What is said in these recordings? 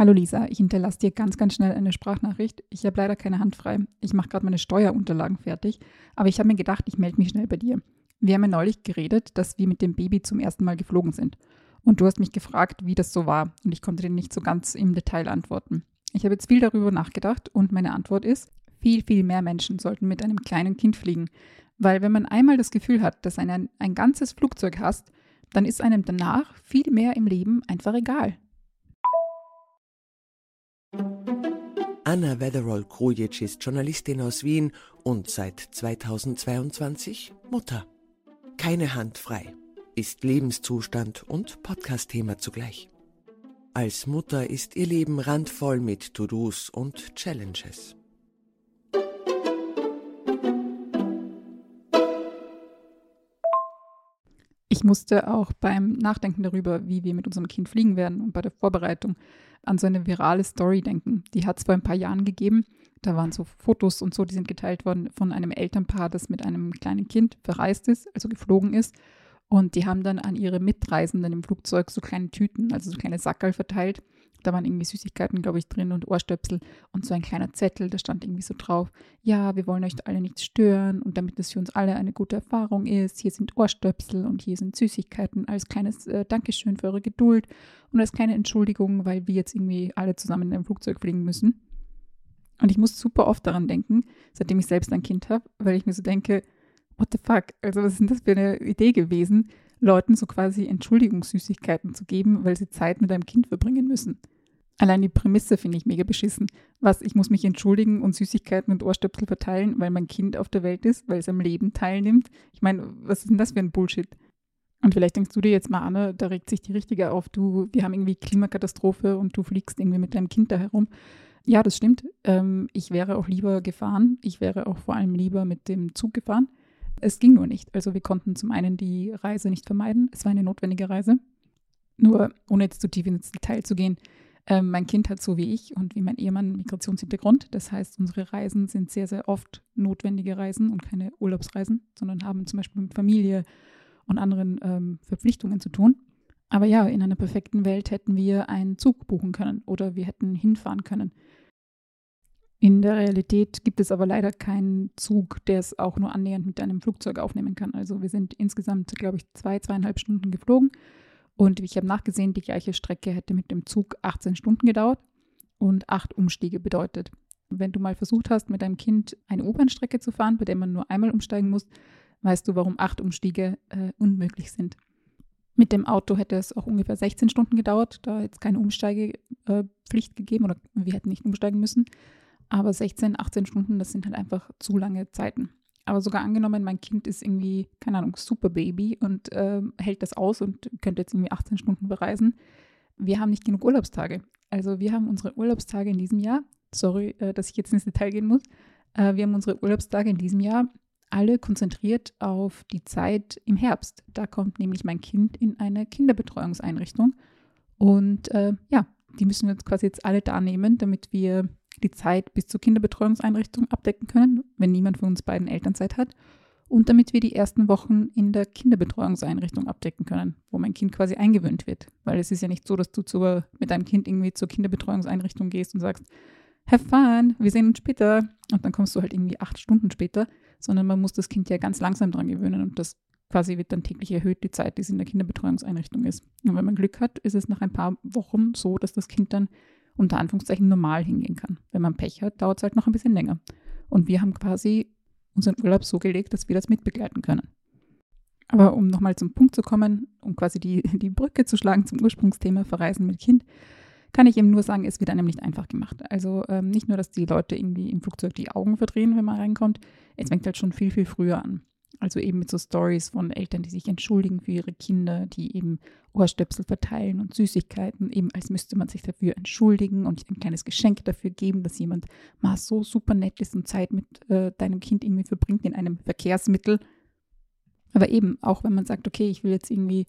Hallo Lisa, ich hinterlasse dir ganz, ganz schnell eine Sprachnachricht. Ich habe leider keine Hand frei. Ich mache gerade meine Steuerunterlagen fertig, aber ich habe mir gedacht, ich melde mich schnell bei dir. Wir haben ja neulich geredet, dass wir mit dem Baby zum ersten Mal geflogen sind. Und du hast mich gefragt, wie das so war. Und ich konnte dir nicht so ganz im Detail antworten. Ich habe jetzt viel darüber nachgedacht und meine Antwort ist, viel, viel mehr Menschen sollten mit einem kleinen Kind fliegen. Weil wenn man einmal das Gefühl hat, dass ein, ein ganzes Flugzeug hast, dann ist einem danach viel mehr im Leben einfach egal. Anna Wetherall-Krujic ist Journalistin aus Wien und seit 2022 Mutter. Keine Hand frei ist Lebenszustand und Podcast-Thema zugleich. Als Mutter ist ihr Leben randvoll mit To-Dos und Challenges. Ich musste auch beim Nachdenken darüber, wie wir mit unserem Kind fliegen werden und bei der Vorbereitung an so eine virale Story denken. Die hat es vor ein paar Jahren gegeben. Da waren so Fotos und so, die sind geteilt worden von einem Elternpaar, das mit einem kleinen Kind verreist ist, also geflogen ist. Und die haben dann an ihre Mitreisenden im Flugzeug so kleine Tüten, also so kleine Sackerl verteilt. Da waren irgendwie Süßigkeiten, glaube ich, drin und Ohrstöpsel und so ein kleiner Zettel, da stand irgendwie so drauf, ja, wir wollen euch alle nicht stören und damit es für uns alle eine gute Erfahrung ist, hier sind Ohrstöpsel und hier sind Süßigkeiten als kleines äh, Dankeschön für eure Geduld und als kleine Entschuldigung, weil wir jetzt irgendwie alle zusammen in einem Flugzeug fliegen müssen. Und ich muss super oft daran denken, seitdem ich selbst ein Kind habe, weil ich mir so denke, what the fuck? Also, was ist denn das für eine Idee gewesen, Leuten so quasi Entschuldigungssüßigkeiten zu geben, weil sie Zeit mit einem Kind verbringen müssen? Allein die Prämisse finde ich mega beschissen. Was, ich muss mich entschuldigen und Süßigkeiten und Ohrstöpsel verteilen, weil mein Kind auf der Welt ist, weil es am Leben teilnimmt. Ich meine, was ist denn das für ein Bullshit? Und vielleicht denkst du dir jetzt mal, Anne, da regt sich die Richtige auf, du, wir haben irgendwie Klimakatastrophe und du fliegst irgendwie mit deinem Kind da herum. Ja, das stimmt. Ähm, ich wäre auch lieber gefahren. Ich wäre auch vor allem lieber mit dem Zug gefahren. Es ging nur nicht. Also wir konnten zum einen die Reise nicht vermeiden. Es war eine notwendige Reise. Nur, ohne jetzt zu tief ins Detail zu gehen, äh, mein Kind hat so wie ich und wie mein Ehemann Migrationshintergrund. Das heißt, unsere Reisen sind sehr, sehr oft notwendige Reisen und keine Urlaubsreisen, sondern haben zum Beispiel mit Familie und anderen ähm, Verpflichtungen zu tun. Aber ja, in einer perfekten Welt hätten wir einen Zug buchen können oder wir hätten hinfahren können. In der Realität gibt es aber leider keinen Zug, der es auch nur annähernd mit einem Flugzeug aufnehmen kann. Also wir sind insgesamt, glaube ich, zwei, zweieinhalb Stunden geflogen. Und ich habe nachgesehen, die gleiche Strecke hätte mit dem Zug 18 Stunden gedauert und acht Umstiege bedeutet. Wenn du mal versucht hast, mit deinem Kind eine U-Bahn-Strecke zu fahren, bei der man nur einmal umsteigen muss, weißt du, warum acht Umstiege äh, unmöglich sind. Mit dem Auto hätte es auch ungefähr 16 Stunden gedauert, da jetzt keine Umsteigepflicht gegeben oder wir hätten nicht umsteigen müssen. Aber 16, 18 Stunden, das sind halt einfach zu lange Zeiten. Aber sogar angenommen, mein Kind ist irgendwie, keine Ahnung, super Baby und äh, hält das aus und könnte jetzt irgendwie 18 Stunden bereisen. Wir haben nicht genug Urlaubstage. Also wir haben unsere Urlaubstage in diesem Jahr, sorry, äh, dass ich jetzt ins Detail gehen muss, äh, wir haben unsere Urlaubstage in diesem Jahr alle konzentriert auf die Zeit im Herbst. Da kommt nämlich mein Kind in eine Kinderbetreuungseinrichtung. Und äh, ja, die müssen wir uns quasi jetzt alle da nehmen, damit wir die Zeit bis zur Kinderbetreuungseinrichtung abdecken können, wenn niemand von uns beiden Elternzeit hat. Und damit wir die ersten Wochen in der Kinderbetreuungseinrichtung abdecken können, wo mein Kind quasi eingewöhnt wird. Weil es ist ja nicht so, dass du zur, mit deinem Kind irgendwie zur Kinderbetreuungseinrichtung gehst und sagst, have fun, wir sehen uns später. Und dann kommst du halt irgendwie acht Stunden später, sondern man muss das Kind ja ganz langsam dran gewöhnen und das quasi wird dann täglich erhöht, die Zeit, die es in der Kinderbetreuungseinrichtung ist. Und wenn man Glück hat, ist es nach ein paar Wochen so, dass das Kind dann unter Anführungszeichen normal hingehen kann. Wenn man Pech hat, dauert es halt noch ein bisschen länger. Und wir haben quasi unseren Urlaub so gelegt, dass wir das mitbegleiten können. Aber um nochmal zum Punkt zu kommen, um quasi die, die Brücke zu schlagen zum Ursprungsthema Verreisen mit Kind, kann ich eben nur sagen, es wird einem nicht einfach gemacht. Also ähm, nicht nur, dass die Leute irgendwie im Flugzeug die Augen verdrehen, wenn man reinkommt, es fängt halt schon viel, viel früher an. Also eben mit so Stories von Eltern, die sich entschuldigen für ihre Kinder, die eben Ohrstöpsel verteilen und Süßigkeiten, eben als müsste man sich dafür entschuldigen und ein kleines Geschenk dafür geben, dass jemand mal so super nett ist und Zeit mit äh, deinem Kind irgendwie verbringt in einem Verkehrsmittel. Aber eben, auch wenn man sagt, okay, ich will jetzt irgendwie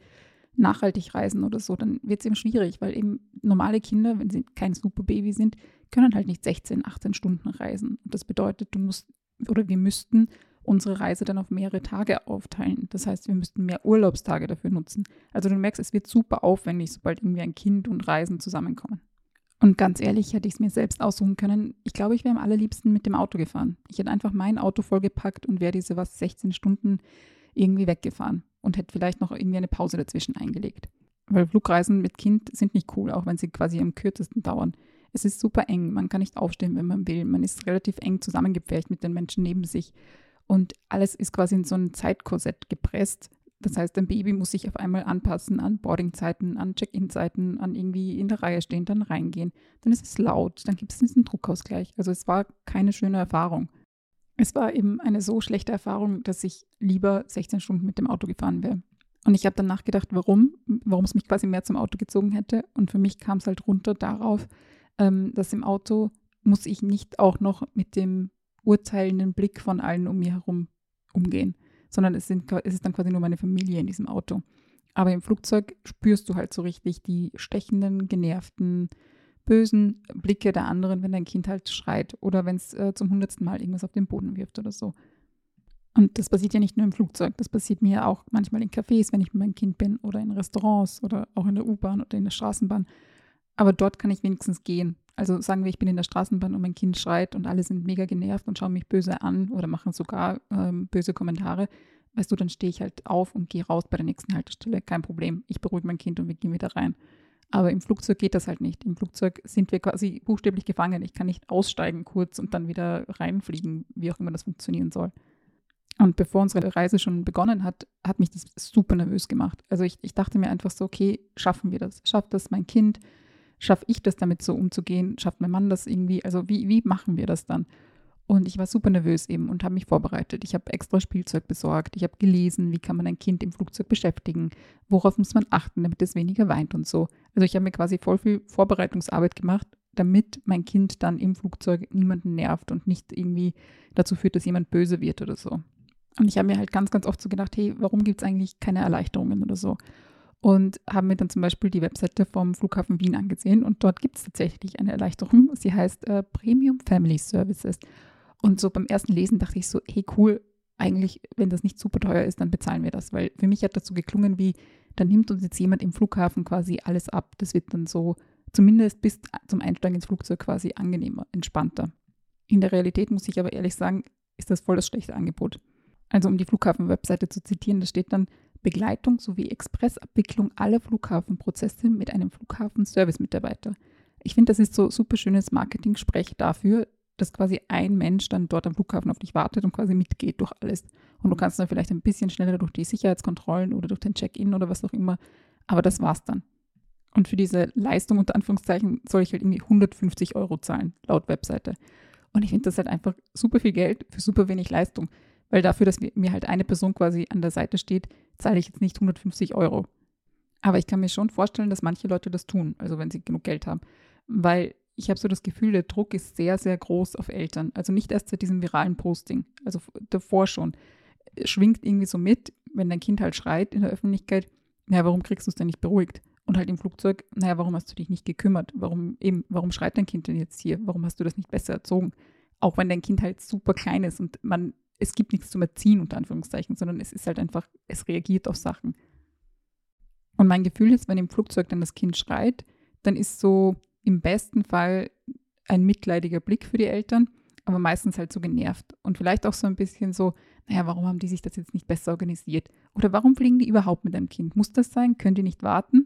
nachhaltig reisen oder so, dann wird es eben schwierig, weil eben normale Kinder, wenn sie kein Superbaby sind, können halt nicht 16, 18 Stunden reisen. Und das bedeutet, du musst oder wir müssten unsere Reise dann auf mehrere Tage aufteilen. Das heißt, wir müssten mehr Urlaubstage dafür nutzen. Also du merkst, es wird super aufwendig, sobald irgendwie ein Kind und Reisen zusammenkommen. Und ganz ehrlich, hätte ich es mir selbst aussuchen können. Ich glaube, ich wäre am allerliebsten mit dem Auto gefahren. Ich hätte einfach mein Auto vollgepackt und wäre diese was 16 Stunden irgendwie weggefahren und hätte vielleicht noch irgendwie eine Pause dazwischen eingelegt. Weil Flugreisen mit Kind sind nicht cool, auch wenn sie quasi am kürzesten dauern. Es ist super eng, man kann nicht aufstehen, wenn man will. Man ist relativ eng zusammengepfercht mit den Menschen neben sich. Und alles ist quasi in so ein Zeitkorsett gepresst. Das heißt, ein Baby muss sich auf einmal anpassen an Boardingzeiten, an Check-in-Zeiten, an irgendwie in der Reihe stehen, dann reingehen. Dann ist es laut, dann gibt es diesen Druckausgleich. Also es war keine schöne Erfahrung. Es war eben eine so schlechte Erfahrung, dass ich lieber 16 Stunden mit dem Auto gefahren wäre. Und ich habe dann nachgedacht, warum, warum es mich quasi mehr zum Auto gezogen hätte. Und für mich kam es halt runter darauf, ähm, dass im Auto muss ich nicht auch noch mit dem urteilenden Blick von allen um mir herum umgehen sondern es, sind, es ist dann quasi nur meine Familie in diesem Auto. Aber im Flugzeug spürst du halt so richtig die stechenden, genervten, bösen Blicke der anderen, wenn dein Kind halt schreit oder wenn es äh, zum hundertsten Mal irgendwas auf den Boden wirft oder so. Und das passiert ja nicht nur im Flugzeug, das passiert mir auch manchmal in Cafés, wenn ich mit meinem Kind bin oder in Restaurants oder auch in der U-Bahn oder in der Straßenbahn. Aber dort kann ich wenigstens gehen. Also sagen wir, ich bin in der Straßenbahn und mein Kind schreit und alle sind mega genervt und schauen mich böse an oder machen sogar ähm, böse Kommentare. Weißt du, dann stehe ich halt auf und gehe raus bei der nächsten Haltestelle. Kein Problem. Ich beruhige mein Kind und wir gehen wieder rein. Aber im Flugzeug geht das halt nicht. Im Flugzeug sind wir quasi buchstäblich gefangen. Ich kann nicht aussteigen kurz und dann wieder reinfliegen, wie auch immer das funktionieren soll. Und bevor unsere Reise schon begonnen hat, hat mich das super nervös gemacht. Also ich, ich dachte mir einfach so, okay, schaffen wir das? Schafft das mein Kind? Schaffe ich das damit so umzugehen? Schafft mein Mann das irgendwie? Also wie, wie machen wir das dann? Und ich war super nervös eben und habe mich vorbereitet. Ich habe extra Spielzeug besorgt. Ich habe gelesen, wie kann man ein Kind im Flugzeug beschäftigen? Worauf muss man achten, damit es weniger weint und so. Also ich habe mir quasi voll viel Vorbereitungsarbeit gemacht, damit mein Kind dann im Flugzeug niemanden nervt und nicht irgendwie dazu führt, dass jemand böse wird oder so. Und ich habe mir halt ganz, ganz oft so gedacht, hey, warum gibt es eigentlich keine Erleichterungen oder so? Und haben mir dann zum Beispiel die Webseite vom Flughafen Wien angesehen und dort gibt es tatsächlich eine Erleichterung. Sie heißt äh, Premium Family Services. Und so beim ersten Lesen dachte ich so, hey cool, eigentlich, wenn das nicht super teuer ist, dann bezahlen wir das, weil für mich hat das so geklungen wie, dann nimmt uns jetzt jemand im Flughafen quasi alles ab. Das wird dann so zumindest bis zum Einsteigen ins Flugzeug quasi angenehmer, entspannter. In der Realität muss ich aber ehrlich sagen, ist das voll das schlechte Angebot. Also um die Flughafen-Webseite zu zitieren, da steht dann, Begleitung sowie Expressabwicklung aller Flughafenprozesse mit einem Flughafen-Service-Mitarbeiter. Ich finde, das ist so super schönes Marketing-Sprech dafür, dass quasi ein Mensch dann dort am Flughafen auf dich wartet und quasi mitgeht durch alles. Und du kannst dann vielleicht ein bisschen schneller durch die Sicherheitskontrollen oder durch den Check-in oder was auch immer. Aber das war's dann. Und für diese Leistung unter Anführungszeichen soll ich halt irgendwie 150 Euro zahlen, laut Webseite. Und ich finde das halt einfach super viel Geld für super wenig Leistung. Weil dafür, dass mir halt eine Person quasi an der Seite steht, zahle ich jetzt nicht 150 Euro. Aber ich kann mir schon vorstellen, dass manche Leute das tun, also wenn sie genug Geld haben. Weil ich habe so das Gefühl, der Druck ist sehr, sehr groß auf Eltern. Also nicht erst seit diesem viralen Posting, also davor schon. Schwingt irgendwie so mit, wenn dein Kind halt schreit in der Öffentlichkeit, naja, warum kriegst du es denn nicht beruhigt? Und halt im Flugzeug, naja, warum hast du dich nicht gekümmert? Warum eben, warum schreit dein Kind denn jetzt hier? Warum hast du das nicht besser erzogen? Auch wenn dein Kind halt super klein ist und man es gibt nichts zum Erziehen, unter Anführungszeichen, sondern es ist halt einfach, es reagiert auf Sachen. Und mein Gefühl ist, wenn im Flugzeug dann das Kind schreit, dann ist so im besten Fall ein mitleidiger Blick für die Eltern, aber meistens halt so genervt. Und vielleicht auch so ein bisschen so, naja, warum haben die sich das jetzt nicht besser organisiert? Oder warum fliegen die überhaupt mit einem Kind? Muss das sein? Können die nicht warten?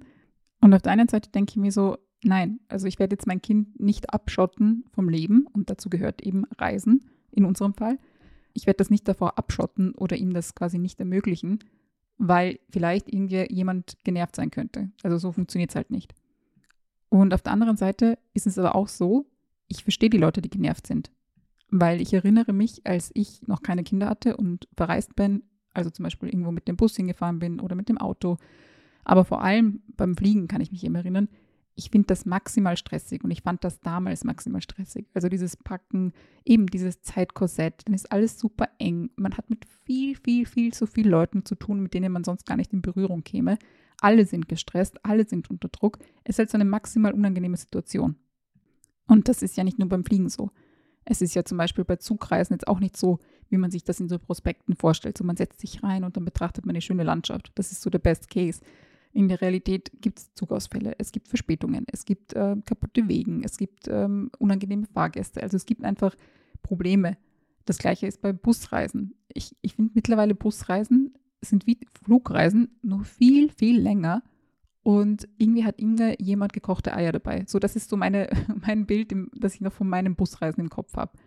Und auf der einen Seite denke ich mir so, nein, also ich werde jetzt mein Kind nicht abschotten vom Leben und dazu gehört eben Reisen in unserem Fall ich werde das nicht davor abschotten oder ihm das quasi nicht ermöglichen, weil vielleicht irgendwie jemand genervt sein könnte. Also so funktioniert es halt nicht. Und auf der anderen Seite ist es aber auch so, ich verstehe die Leute, die genervt sind. Weil ich erinnere mich, als ich noch keine Kinder hatte und verreist bin, also zum Beispiel irgendwo mit dem Bus hingefahren bin oder mit dem Auto, aber vor allem beim Fliegen kann ich mich eben erinnern, ich finde das maximal stressig und ich fand das damals maximal stressig. Also dieses Packen, eben dieses Zeitkorsett, dann ist alles super eng. Man hat mit viel, viel, viel zu vielen Leuten zu tun, mit denen man sonst gar nicht in Berührung käme. Alle sind gestresst, alle sind unter Druck. Es ist halt so eine maximal unangenehme Situation. Und das ist ja nicht nur beim Fliegen so. Es ist ja zum Beispiel bei Zugreisen jetzt auch nicht so, wie man sich das in so Prospekten vorstellt. So man setzt sich rein und dann betrachtet man eine schöne Landschaft. Das ist so der Best Case In der Realität gibt es Zugausfälle, es gibt Verspätungen, es gibt äh, kaputte Wegen, es gibt ähm, unangenehme Fahrgäste. Also es gibt einfach Probleme. Das gleiche ist bei Busreisen. Ich, ich finde mittlerweile Busreisen sind wie Flugreisen, nur viel, viel länger. Und irgendwie hat immer jemand gekochte Eier dabei. So, das ist so meine, mein Bild, das ich noch von meinen Busreisen im Kopf habe.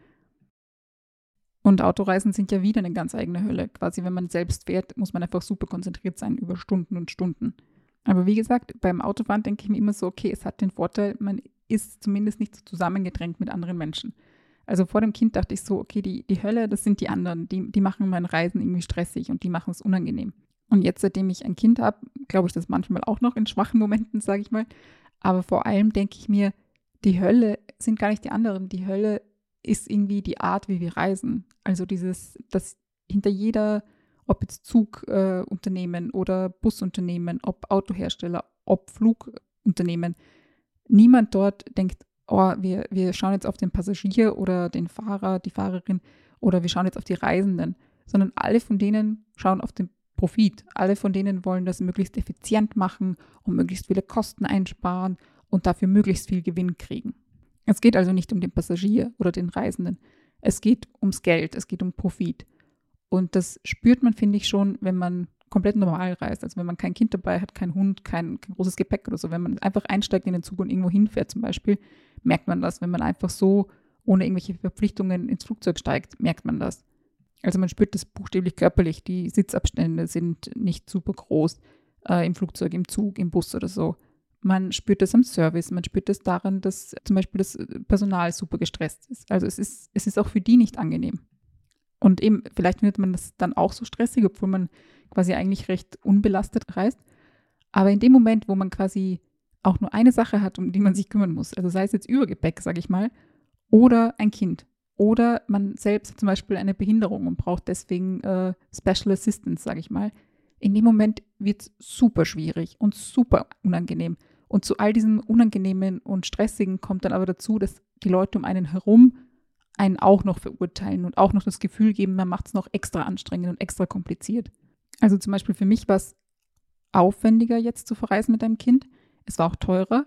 Und Autoreisen sind ja wieder eine ganz eigene Hölle. Quasi, wenn man selbst fährt, muss man einfach super konzentriert sein über Stunden und Stunden. Aber wie gesagt, beim Autofahren denke ich mir immer so, okay, es hat den Vorteil, man ist zumindest nicht so zusammengedrängt mit anderen Menschen. Also vor dem Kind dachte ich so, okay, die, die Hölle, das sind die anderen, die, die machen mein Reisen irgendwie stressig und die machen es unangenehm. Und jetzt, seitdem ich ein Kind habe, glaube ich das manchmal auch noch in schwachen Momenten, sage ich mal. Aber vor allem denke ich mir, die Hölle sind gar nicht die anderen. Die Hölle ist irgendwie die Art, wie wir reisen. Also dieses, dass hinter jeder, ob jetzt Zugunternehmen äh, oder Busunternehmen, ob Autohersteller, ob Flugunternehmen, niemand dort denkt, oh, wir, wir schauen jetzt auf den Passagier oder den Fahrer, die Fahrerin oder wir schauen jetzt auf die Reisenden, sondern alle von denen schauen auf den Profit. Alle von denen wollen das möglichst effizient machen und möglichst viele Kosten einsparen und dafür möglichst viel Gewinn kriegen. Es geht also nicht um den Passagier oder den Reisenden. Es geht ums Geld, es geht um Profit. Und das spürt man, finde ich, schon, wenn man komplett normal reist. Also wenn man kein Kind dabei hat, kein Hund, kein, kein, großes Gepäck oder so. Wenn man einfach einsteigt in den Zug und irgendwo hinfährt zum Beispiel, merkt man das. Wenn man einfach so ohne irgendwelche Verpflichtungen ins Flugzeug steigt, merkt man das. Also man spürt das buchstäblich körperlich. Die Sitzabstände sind nicht super groß äh, im Flugzeug, im Zug, im Bus oder so. Man spürt das am Service, man spürt das daran, dass zum Beispiel das Personal super gestresst ist. Also es ist, es ist auch für die nicht angenehm. Und eben, vielleicht findet man das dann auch so stressig, obwohl man quasi eigentlich recht unbelastet reist. Aber in dem Moment, wo man quasi auch nur eine Sache hat, um die man sich kümmern muss, also sei es jetzt Übergepäck, sage ich mal, oder ein Kind, oder man selbst hat zum Beispiel eine Behinderung und braucht deswegen äh, Special Assistance, sage ich mal, in dem Moment wird es super schwierig und super unangenehm. Und zu all diesem Unangenehmen und Stressigen kommt dann aber dazu, dass die Leute um einen herum einen auch noch verurteilen und auch noch das Gefühl geben, man macht es noch extra anstrengend und extra kompliziert. Also zum Beispiel für mich war es aufwendiger, jetzt zu verreisen mit einem Kind. Es war auch teurer.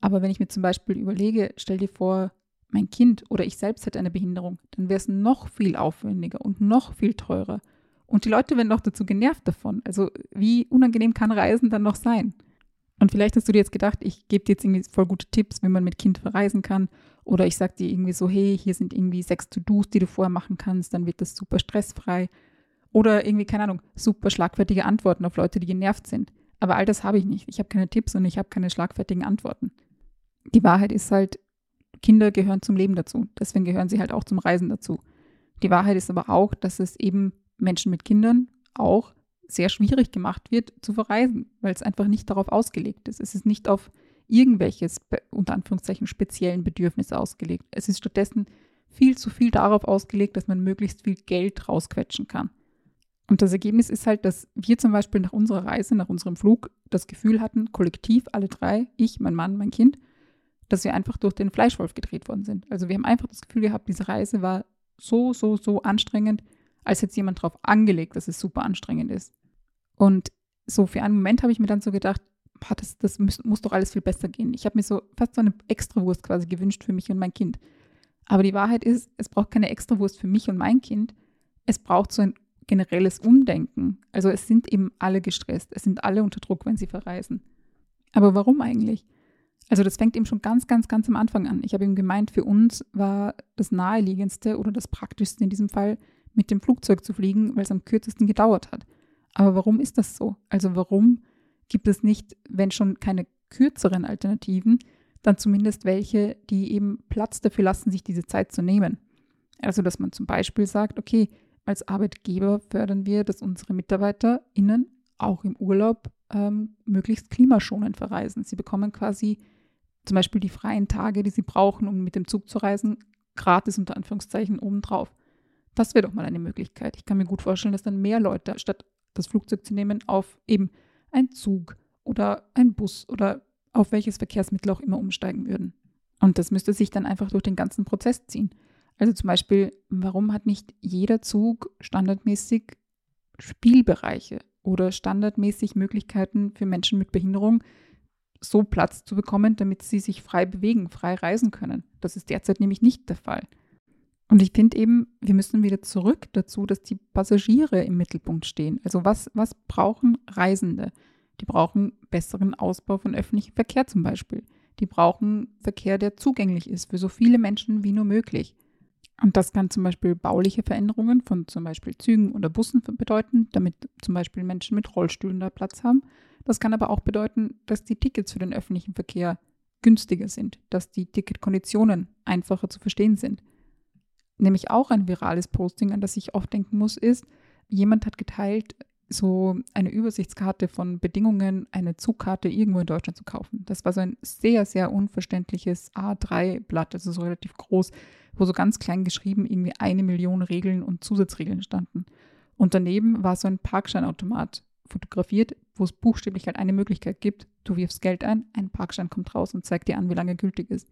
Aber wenn ich mir zum Beispiel überlege, stell dir vor, mein Kind oder ich selbst hätte eine Behinderung, dann wäre es noch viel aufwendiger und noch viel teurer. Und die Leute werden noch dazu genervt davon. Also wie unangenehm kann Reisen dann noch sein? Und vielleicht hast du dir jetzt gedacht, ich gebe dir jetzt irgendwie voll gute Tipps, wie man mit Kind verreisen kann. Oder ich sage dir irgendwie so, hey, hier sind irgendwie sechs To-Dos, die du vorher machen kannst, dann wird das super stressfrei. Oder irgendwie, keine Ahnung, super schlagfertige Antworten auf Leute, die genervt sind. Aber all das habe ich nicht. Ich habe keine Tipps und ich habe keine schlagfertigen Antworten. Die Wahrheit ist halt, Kinder gehören zum Leben dazu. Deswegen gehören sie halt auch zum Reisen dazu. Die Wahrheit ist aber auch, dass es eben Menschen mit Kindern auch sehr schwierig gemacht wird zu verreisen, weil es einfach nicht darauf ausgelegt ist. Es ist nicht auf irgendwelches, unter Anführungszeichen, speziellen Bedürfnisse ausgelegt. Es ist stattdessen viel zu viel darauf ausgelegt, dass man möglichst viel Geld rausquetschen kann. Und das Ergebnis ist halt, dass wir zum Beispiel nach unserer Reise, nach unserem Flug, das Gefühl hatten, kollektiv, alle drei, ich, mein Mann, mein Kind, dass wir einfach durch den Fleischwolf gedreht worden sind. Also wir haben einfach das Gefühl gehabt, diese Reise war so, so, so anstrengend, als hätte jemand darauf angelegt, dass es super anstrengend ist. Und so für einen Moment habe ich mir dann so gedacht, boah, das, das muss, muss, doch alles viel besser gehen. Ich habe mir so fast so eine Extrawurst quasi gewünscht für mich und mein Kind. Aber die Wahrheit ist, es braucht keine Extrawurst für mich und mein Kind. Es braucht so ein generelles Umdenken. Also es sind eben alle gestresst, es sind alle unter Druck, wenn sie verreisen. Aber warum eigentlich? Also das fängt eben schon ganz, ganz, ganz am Anfang an. Ich habe eben gemeint, für uns war das naheliegendste oder das praktischste in diesem Fall, mit dem Flugzeug zu fliegen, weil es am kürzesten gedauert hat. Aber warum ist das so? Also warum gibt es nicht, wenn schon keine kürzeren Alternativen, dann zumindest welche, die eben Platz dafür lassen, sich diese Zeit zu nehmen? Also dass man zum Beispiel sagt, okay, als Arbeitgeber fördern wir, dass unsere MitarbeiterInnen auch im Urlaub ähm, möglichst klimaschonend verreisen. Sie bekommen quasi zum Beispiel die freien Tage, die sie brauchen, um mit dem Zug zu reisen, gratis unter Anführungszeichen obendrauf. Das wäre doch mal eine Möglichkeit. Ich kann mir gut vorstellen, dass dann mehr Leute, statt das Flugzeug zu nehmen, auf eben einen Zug oder einen Bus oder auf welches Verkehrsmittel auch immer umsteigen würden. Und das müsste sich dann einfach durch den ganzen Prozess ziehen. Also zum Beispiel, warum hat nicht jeder Zug standardmäßig Spielbereiche? oder standardmäßig Möglichkeiten für Menschen mit Behinderung, so Platz zu bekommen, damit sie sich frei bewegen, frei reisen können. Das ist derzeit nämlich nicht der Fall. Und ich finde eben, wir müssen wieder zurück dazu, dass die Passagiere im Mittelpunkt stehen. Also was, was brauchen Reisende? Die brauchen besseren Ausbau von öffentlichem Verkehr zum Beispiel. Die brauchen Verkehr, der zugänglich ist für so viele Menschen wie nur möglich. Und das kann zum Beispiel bauliche Veränderungen von zum Beispiel Zügen oder Bussen bedeuten, damit zum Beispiel Menschen mit Rollstühlen da Platz haben. Das kann aber auch bedeuten, dass die Tickets für den öffentlichen Verkehr günstiger sind, dass die Ticketkonditionen einfacher zu verstehen sind nämlich auch ein virales Posting, an das ich oft denken muss, ist, jemand hat geteilt, so eine Übersichtskarte von Bedingungen, eine Zugkarte irgendwo in Deutschland zu kaufen. Das war so ein sehr, sehr unverständliches A3-Blatt, also so relativ groß, wo so ganz klein geschrieben irgendwie eine Million Regeln und Zusatzregeln standen. Und daneben war so ein Parkscheinautomat fotografiert, wo es buchstäblich halt eine Möglichkeit gibt. Du wirfst Geld ein, ein Parkschein kommt raus und zeigt dir an, wie lange gültig ist.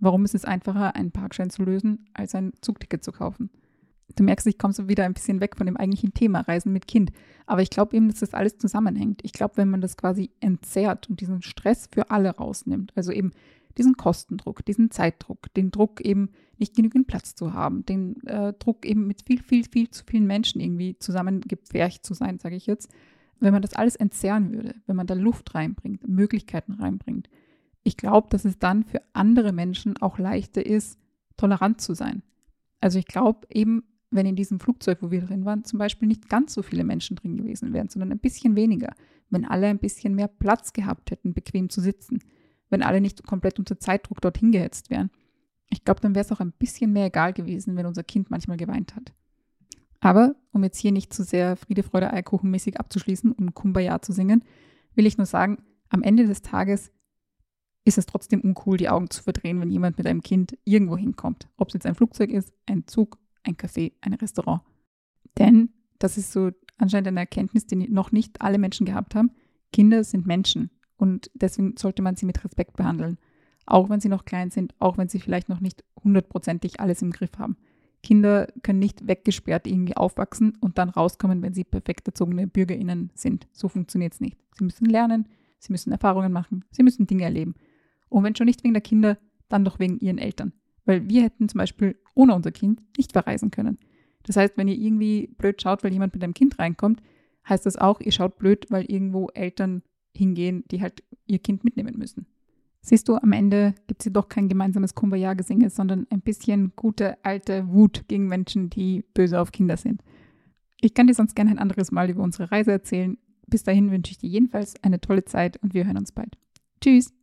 Warum ist es einfacher, einen Parkschein zu lösen, als ein Zugticket zu kaufen? Du merkst, ich komme so wieder ein bisschen weg von dem eigentlichen Thema Reisen mit Kind. Aber ich glaube eben, dass das alles zusammenhängt. Ich glaube, wenn man das quasi entzerrt und diesen Stress für alle rausnimmt, also eben diesen Kostendruck, diesen Zeitdruck, den Druck eben nicht genügend Platz zu haben, den äh, Druck eben mit viel, viel, viel zu vielen Menschen irgendwie zusammengepfercht zu sein, sage ich jetzt. Wenn man das alles entzerren würde, wenn man da Luft reinbringt, Möglichkeiten reinbringt, ich glaube, dass es dann für andere Menschen auch leichter ist, tolerant zu sein. Also ich glaube eben, wenn in diesem Flugzeug, wo wir drin waren, zum Beispiel nicht ganz so viele Menschen drin gewesen wären, sondern ein bisschen weniger, wenn alle ein bisschen mehr Platz gehabt hätten, bequem zu sitzen, wenn alle nicht komplett unter Zeitdruck dorthin gehetzt wären. Ich glaube, dann wäre es auch ein bisschen mehr egal gewesen, wenn unser Kind manchmal geweint hat. Aber um jetzt hier nicht zu sehr Friede, Freude, Eierkuchen mäßig abzuschließen und Kumbaya zu singen, will ich nur sagen, am Ende des Tages ist es trotzdem uncool, die Augen zu verdrehen, wenn jemand mit einem Kind irgendwo hinkommt. Ob es jetzt ein Flugzeug ist, ein Zug, ein Café, ein Restaurant. Denn, das ist so anscheinend eine Erkenntnis, die noch nicht alle Menschen gehabt haben, Kinder sind Menschen und deswegen sollte man sie mit Respekt behandeln. Auch wenn sie noch klein sind, auch wenn sie vielleicht noch nicht hundertprozentig alles im Griff haben. Kinder können nicht weggesperrt irgendwie aufwachsen und dann rauskommen, wenn sie perfekt erzogene BürgerInnen sind. So funktioniert es nicht. Sie müssen lernen, sie müssen Erfahrungen machen, sie müssen Dinge erleben. Und wenn schon nicht wegen der Kinder, dann doch wegen ihren Eltern. Weil wir hätten zum Beispiel ohne unser Kind nicht verreisen können. Das heißt, wenn ihr irgendwie blöd schaut, weil jemand mit einem Kind reinkommt, heißt das auch, ihr schaut blöd, weil irgendwo Eltern hingehen, die halt ihr Kind mitnehmen müssen. Siehst du, am Ende gibt es hier doch kein gemeinsames Kumbaya-Gesinge, sondern ein bisschen gute alte Wut gegen Menschen, die böse auf Kinder sind. Ich kann dir sonst gerne ein anderes Mal über unsere Reise erzählen. Bis dahin wünsche ich dir jedenfalls eine tolle Zeit und wir hören uns bald. Tschüss!